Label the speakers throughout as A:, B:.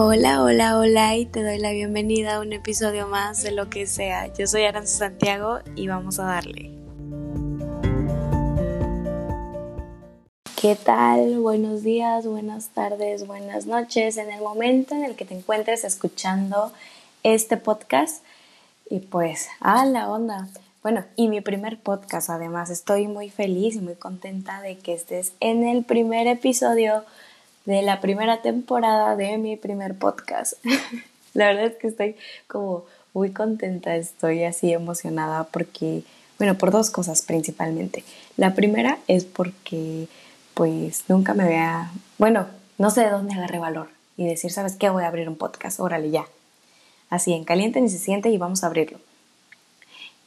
A: Hola, hola, hola y te doy la bienvenida a un episodio más de lo que sea. Yo soy Aranza Santiago y vamos a darle. ¿Qué tal? Buenos días, buenas tardes, buenas noches. En el momento en el que te encuentres escuchando este podcast y pues, a la onda. Bueno, y mi primer podcast además. Estoy muy feliz y muy contenta de que estés en el primer episodio de la primera temporada de mi primer podcast. la verdad es que estoy como muy contenta, estoy así emocionada porque, bueno, por dos cosas principalmente. La primera es porque pues nunca me vea, bueno, no sé de dónde agarré valor y decir, ¿sabes qué? Voy a abrir un podcast, órale ya. Así, en caliente ni se siente y vamos a abrirlo.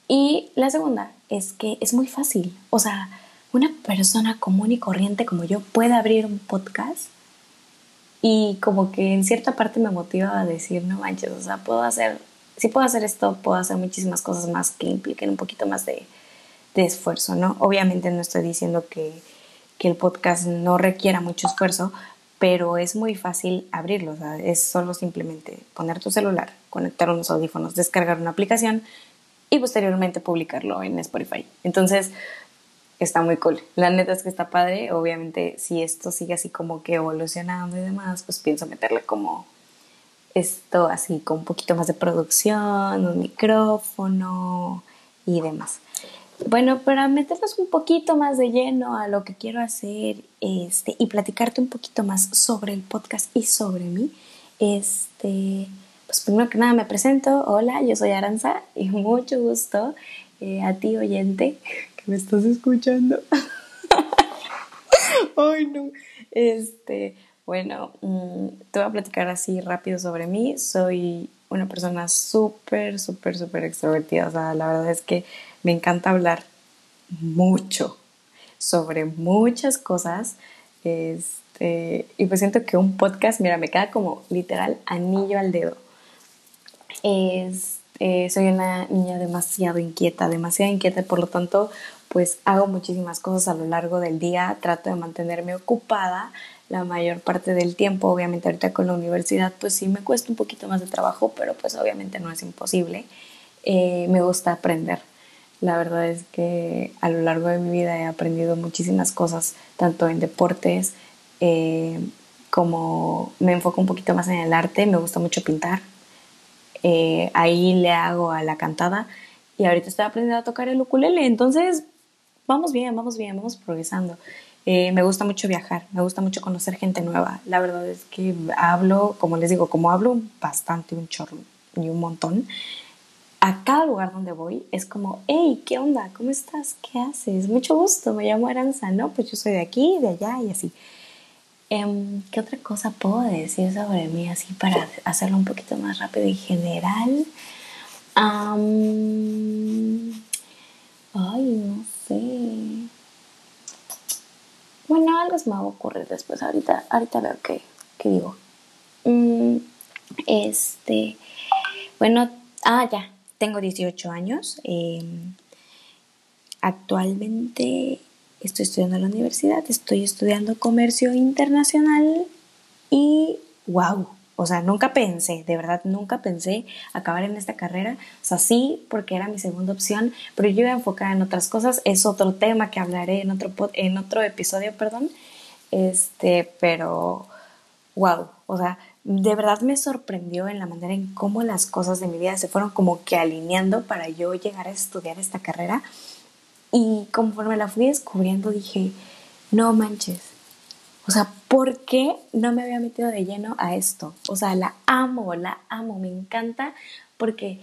A: Y la segunda es que es muy fácil. O sea, una persona común y corriente como yo puede abrir un podcast y como que en cierta parte me motiva a decir, no manches, o sea, puedo hacer, si puedo hacer esto, puedo hacer muchísimas cosas más que impliquen un poquito más de, esfuerzo, ¿no? Obviamente no estoy diciendo que, que, el podcast no requiera mucho esfuerzo, pero es muy fácil abrirlo, o sea, es solo simplemente poner tu celular, conectar unos audífonos, descargar una aplicación y posteriormente publicarlo en Spotify. Entonces, está muy cool. La neta es que está padre. Obviamente, si esto sigue así como que evolucionando y demás, pues pienso meterle como esto así con un poquito más de producción, un micrófono y demás. Bueno, para meternos un poquito más de lleno a lo que quiero hacer este, y platicarte un poquito más sobre el podcast y sobre mí, este, pues primero que nada me presento. Hola, yo soy Aranza y mucho gusto eh, a ti oyente me estás escuchando. Ay, no. Este, bueno, mm, te voy a platicar así rápido sobre mí. Soy una persona súper, súper, súper extrovertida. O sea, la verdad es que me encanta hablar mucho sobre muchas cosas. Este, y pues siento que un podcast, mira, me queda como literal anillo al dedo. Es eh, soy una niña demasiado inquieta, demasiado inquieta, por lo tanto, pues hago muchísimas cosas a lo largo del día, trato de mantenerme ocupada la mayor parte del tiempo, obviamente ahorita con la universidad, pues sí me cuesta un poquito más de trabajo, pero pues obviamente no es imposible. Eh, me gusta aprender. La verdad es que a lo largo de mi vida he aprendido muchísimas cosas, tanto en deportes, eh, como me enfoco un poquito más en el arte, me gusta mucho pintar, eh, ahí le hago a la cantada y ahorita estoy aprendiendo a tocar el ukulele, entonces vamos bien, vamos bien, vamos progresando. Eh, me gusta mucho viajar, me gusta mucho conocer gente nueva. La verdad es que hablo, como les digo, como hablo bastante, un chorro y un montón, a cada lugar donde voy es como, hey, ¿qué onda? ¿Cómo estás? ¿Qué haces? Mucho gusto, me llamo Aranza, ¿no? Pues yo soy de aquí, de allá y así. Em, ¿Qué otra cosa puedo decir sobre mí así para hacerlo un poquito más rápido y general? ay, no sé. Bueno, algo se me va a ocurrir después. Ahorita, ahorita veo qué, qué digo. Mm, este, bueno, ah, ya, tengo 18 años. Em, actualmente estoy estudiando en la universidad, estoy estudiando comercio internacional y wow, o sea, nunca pensé, de verdad, nunca pensé acabar en esta carrera. O sea, sí, porque era mi segunda opción, pero yo iba enfocada en otras cosas. Es otro tema que hablaré en otro, en otro episodio, perdón. Este, pero wow, o sea, de verdad me sorprendió en la manera en cómo las cosas de mi vida se fueron como que alineando para yo llegar a estudiar esta carrera. Y conforme la fui descubriendo dije, no manches. O sea, ¿por qué no me había metido de lleno a esto? O sea, la amo, la amo, me encanta porque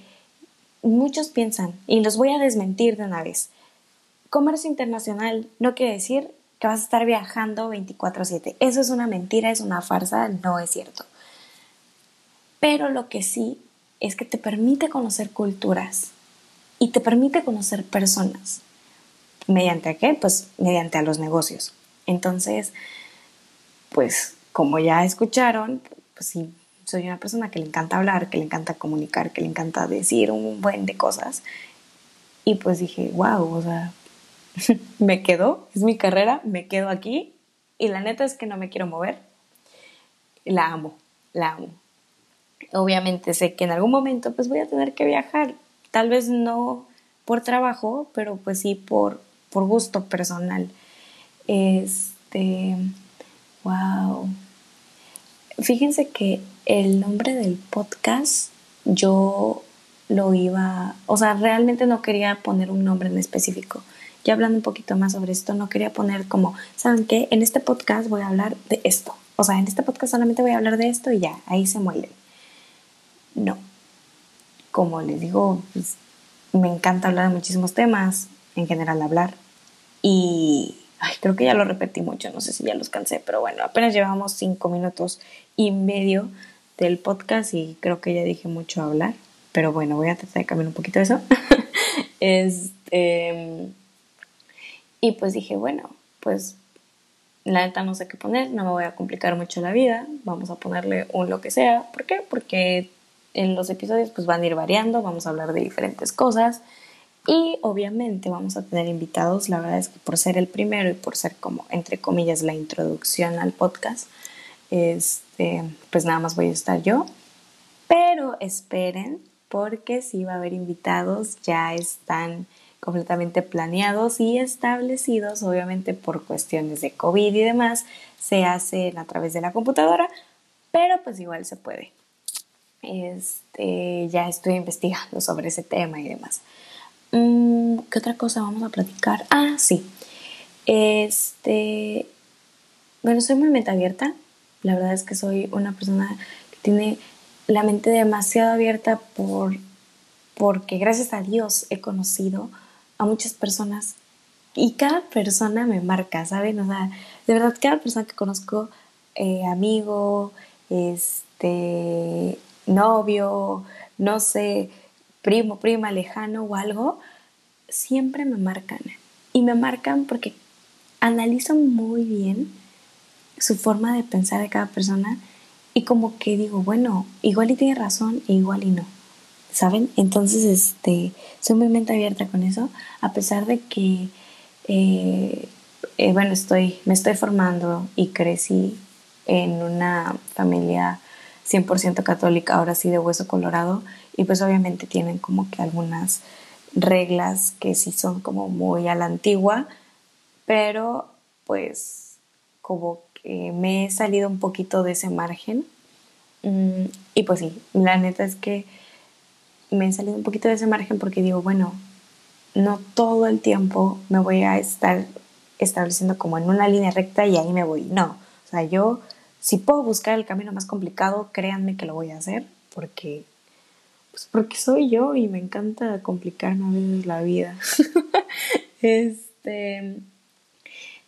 A: muchos piensan, y los voy a desmentir de una vez, comercio internacional no quiere decir que vas a estar viajando 24/7. Eso es una mentira, es una farsa, no es cierto. Pero lo que sí es que te permite conocer culturas y te permite conocer personas. ¿Mediante qué? Pues mediante a los negocios. Entonces, pues como ya escucharon, pues sí, soy una persona que le encanta hablar, que le encanta comunicar, que le encanta decir un buen de cosas. Y pues dije, wow, o sea, me quedo, es mi carrera, me quedo aquí y la neta es que no me quiero mover. La amo, la amo. obviamente sé que en algún momento pues voy a tener que viajar, tal vez no por trabajo, pero pues sí por, por gusto personal. Este, wow. Fíjense que el nombre del podcast yo lo iba, o sea, realmente no quería poner un nombre en específico. Ya hablando un poquito más sobre esto, no quería poner como, ¿saben qué? En este podcast voy a hablar de esto. O sea, en este podcast solamente voy a hablar de esto y ya, ahí se muere. No. Como les digo, pues, me encanta hablar de muchísimos temas, en general hablar. Y creo que ya lo repetí mucho, no sé si ya los cansé, pero bueno, apenas llevamos cinco minutos y medio del podcast y creo que ya dije mucho hablar. Pero bueno, voy a tratar de cambiar un poquito eso. este, y pues dije, bueno, pues la neta no sé qué poner, no me voy a complicar mucho la vida, vamos a ponerle un lo que sea. ¿Por qué? Porque en los episodios pues van a ir variando, vamos a hablar de diferentes cosas y obviamente vamos a tener invitados. La verdad es que por ser el primero y por ser como, entre comillas, la introducción al podcast, este, pues nada más voy a estar yo. Pero esperen, porque si va a haber invitados, ya están completamente planeados y establecidos, obviamente por cuestiones de COVID y demás, se hacen a través de la computadora, pero pues igual se puede. Este, ya estoy investigando sobre ese tema y demás. Mm, ¿Qué otra cosa vamos a platicar? Ah, sí. Este, bueno, soy muy mente abierta. La verdad es que soy una persona que tiene la mente demasiado abierta por, porque gracias a Dios he conocido a muchas personas y cada persona me marca, ¿saben? O sea, de verdad, cada persona que conozco, eh, amigo, este, novio, no sé, primo, prima, lejano o algo, siempre me marcan. Y me marcan porque analizan muy bien su forma de pensar de cada persona y como que digo, bueno, igual y tiene razón e igual y no. ¿Saben? Entonces, este, soy muy mente abierta con eso, a pesar de que, eh, eh, bueno, estoy, me estoy formando y crecí en una familia 100% católica, ahora sí de hueso colorado, y pues obviamente tienen como que algunas reglas que sí son como muy a la antigua, pero pues como que me he salido un poquito de ese margen. Mm, y pues sí, la neta es que me he salido un poquito de ese margen porque digo, bueno, no todo el tiempo me voy a estar estableciendo como en una línea recta y ahí me voy. No, o sea, yo si puedo buscar el camino más complicado, créanme que lo voy a hacer porque pues porque soy yo y me encanta complicarme a veces la vida. este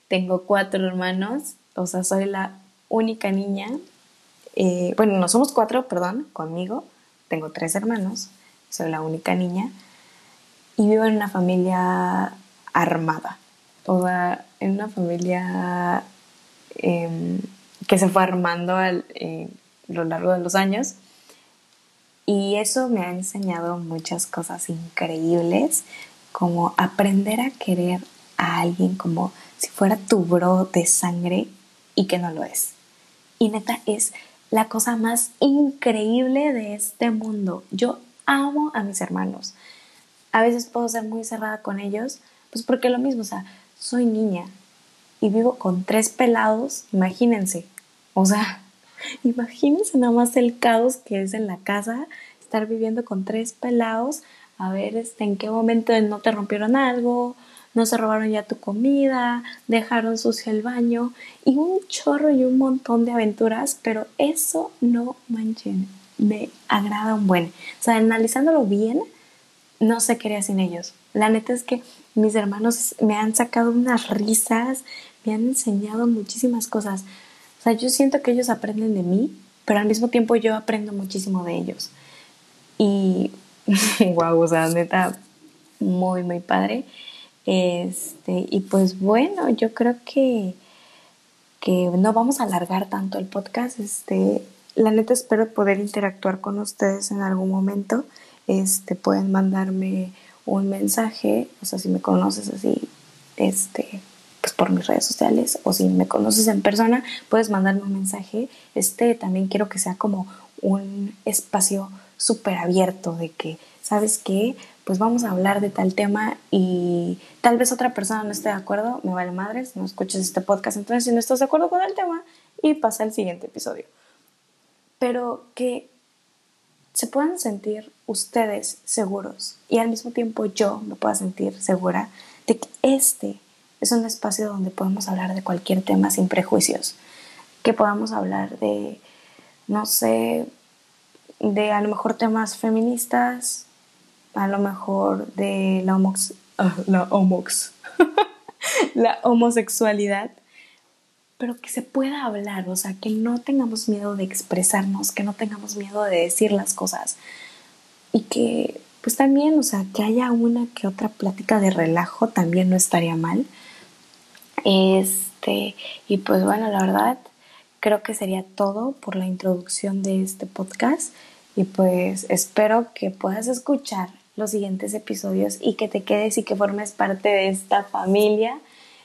A: tengo cuatro hermanos, o sea, soy la única niña. Eh, bueno, no somos cuatro, perdón, conmigo. Tengo tres hermanos, soy la única niña y vivo en una familia armada. O sea, en una familia em, que se fue armando eh, a lo largo de los años. Y eso me ha enseñado muchas cosas increíbles, como aprender a querer a alguien como si fuera tu bro de sangre y que no lo es. Y neta, es la cosa más increíble de este mundo. Yo amo a mis hermanos. A veces puedo ser muy cerrada con ellos, pues porque lo mismo, o sea, soy niña y vivo con tres pelados, imagínense. O sea, Imagínense nada más el caos que es en la casa, estar viviendo con tres pelados, a ver este, en qué momento no te rompieron algo, no se robaron ya tu comida, dejaron sucio el baño y un chorro y un montón de aventuras, pero eso no manchen, me agrada un buen. O sea, analizándolo bien, no sé qué haría sin ellos. La neta es que mis hermanos me han sacado unas risas, me han enseñado muchísimas cosas. O sea, yo siento que ellos aprenden de mí, pero al mismo tiempo yo aprendo muchísimo de ellos. Y, wow, o sea, neta, muy, muy padre. Este, y pues bueno, yo creo que, que no vamos a alargar tanto el podcast. Este, la neta espero poder interactuar con ustedes en algún momento. Este, pueden mandarme un mensaje, o sea, si me conoces así, este, pues por mis redes sociales o si me conoces en persona, puedes mandarme un mensaje. Este también quiero que sea como un espacio súper abierto de que, ¿sabes qué? Pues vamos a hablar de tal tema y tal vez otra persona no esté de acuerdo, me vale madres, no escuches este podcast, entonces si no estás de acuerdo con el tema y pasa al siguiente episodio. Pero que se puedan sentir ustedes seguros y al mismo tiempo yo me pueda sentir segura de que este es un espacio donde podemos hablar de cualquier tema sin prejuicios, que podamos hablar de, no sé, de a lo mejor temas feministas, a lo mejor de la, homox, ah, la, homox, la homosexualidad, pero que se pueda hablar, o sea, que no tengamos miedo de expresarnos, que no tengamos miedo de decir las cosas. Y que pues también, o sea, que haya una que otra plática de relajo también no estaría mal. Este, y pues bueno, la verdad, creo que sería todo por la introducción de este podcast y pues espero que puedas escuchar los siguientes episodios y que te quedes y que formes parte de esta familia.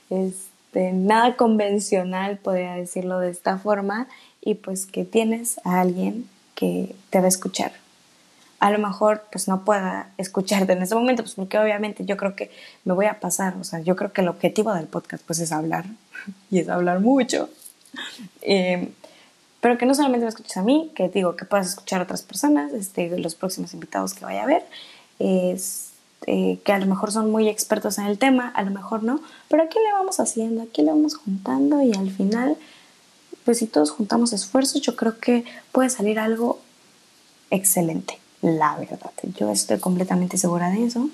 A: Este, nada convencional, podría decirlo de esta forma, y pues que tienes a alguien que te va a escuchar. A lo mejor pues no pueda escucharte en este momento, pues porque obviamente yo creo que me voy a pasar, o sea, yo creo que el objetivo del podcast pues es hablar, y es hablar mucho. Eh, pero que no solamente me escuches a mí, que digo que puedas escuchar a otras personas, este, los próximos invitados que vaya a ver, es, este, que a lo mejor son muy expertos en el tema, a lo mejor no, pero aquí le vamos haciendo, aquí le vamos juntando y al final, pues si todos juntamos esfuerzos, yo creo que puede salir algo excelente, la verdad. Yo estoy completamente segura de eso.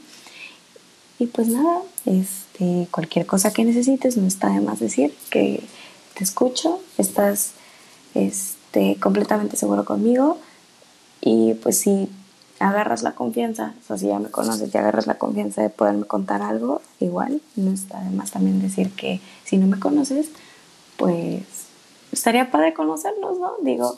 A: Y pues nada, este, cualquier cosa que necesites, no está de más decir que te escucho, estás este, completamente seguro conmigo y pues si agarras la confianza, o sea, si ya me conoces y agarras la confianza de poderme contar algo, igual, no está de más también decir que si no me conoces, pues estaría padre conocernos, ¿no? Digo,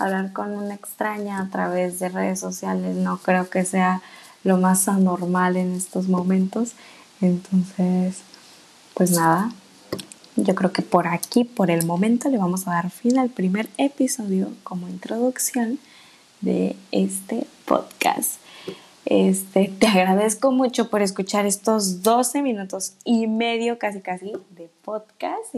A: hablar con una extraña a través de redes sociales no creo que sea lo más anormal en estos momentos. Entonces, pues nada, yo creo que por aquí, por el momento, le vamos a dar fin al primer episodio como introducción de este podcast. Este, te agradezco mucho por escuchar estos 12 minutos y medio casi casi de podcast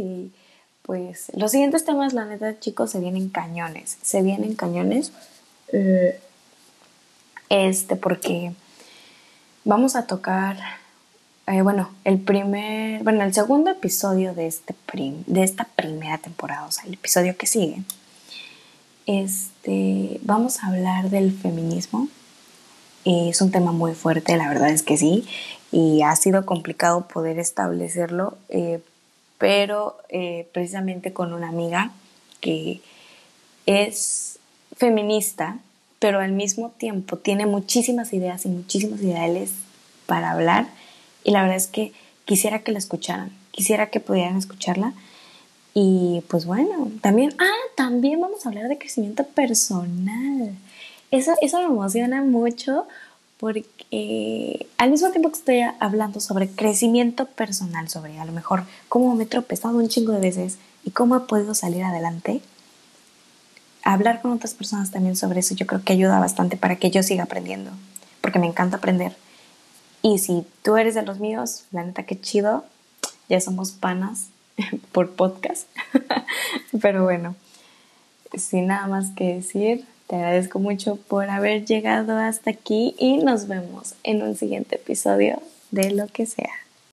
A: pues los siguientes temas, la neta chicos, se vienen cañones, se vienen cañones. Eh, este, porque vamos a tocar eh, bueno, el primer, bueno, el segundo episodio de, este de esta primera temporada, o sea, el episodio que sigue, este, vamos a hablar del feminismo. Es un tema muy fuerte, la verdad es que sí, y ha sido complicado poder establecerlo, eh, pero eh, precisamente con una amiga que es feminista, pero al mismo tiempo tiene muchísimas ideas y muchísimos ideales para hablar y la verdad es que quisiera que la escucharan, quisiera que pudieran escucharla. Y pues bueno, también, ah, también vamos a hablar de crecimiento personal. Eso, eso me emociona mucho porque al mismo tiempo que estoy hablando sobre crecimiento personal, sobre a lo mejor cómo me he tropezado un chingo de veces y cómo he podido salir adelante, hablar con otras personas también sobre eso yo creo que ayuda bastante para que yo siga aprendiendo, porque me encanta aprender y si tú eres de los míos, la neta que chido, ya somos panas por podcast. Pero bueno, sin nada más que decir, te agradezco mucho por haber llegado hasta aquí y nos vemos en un siguiente episodio de lo que sea.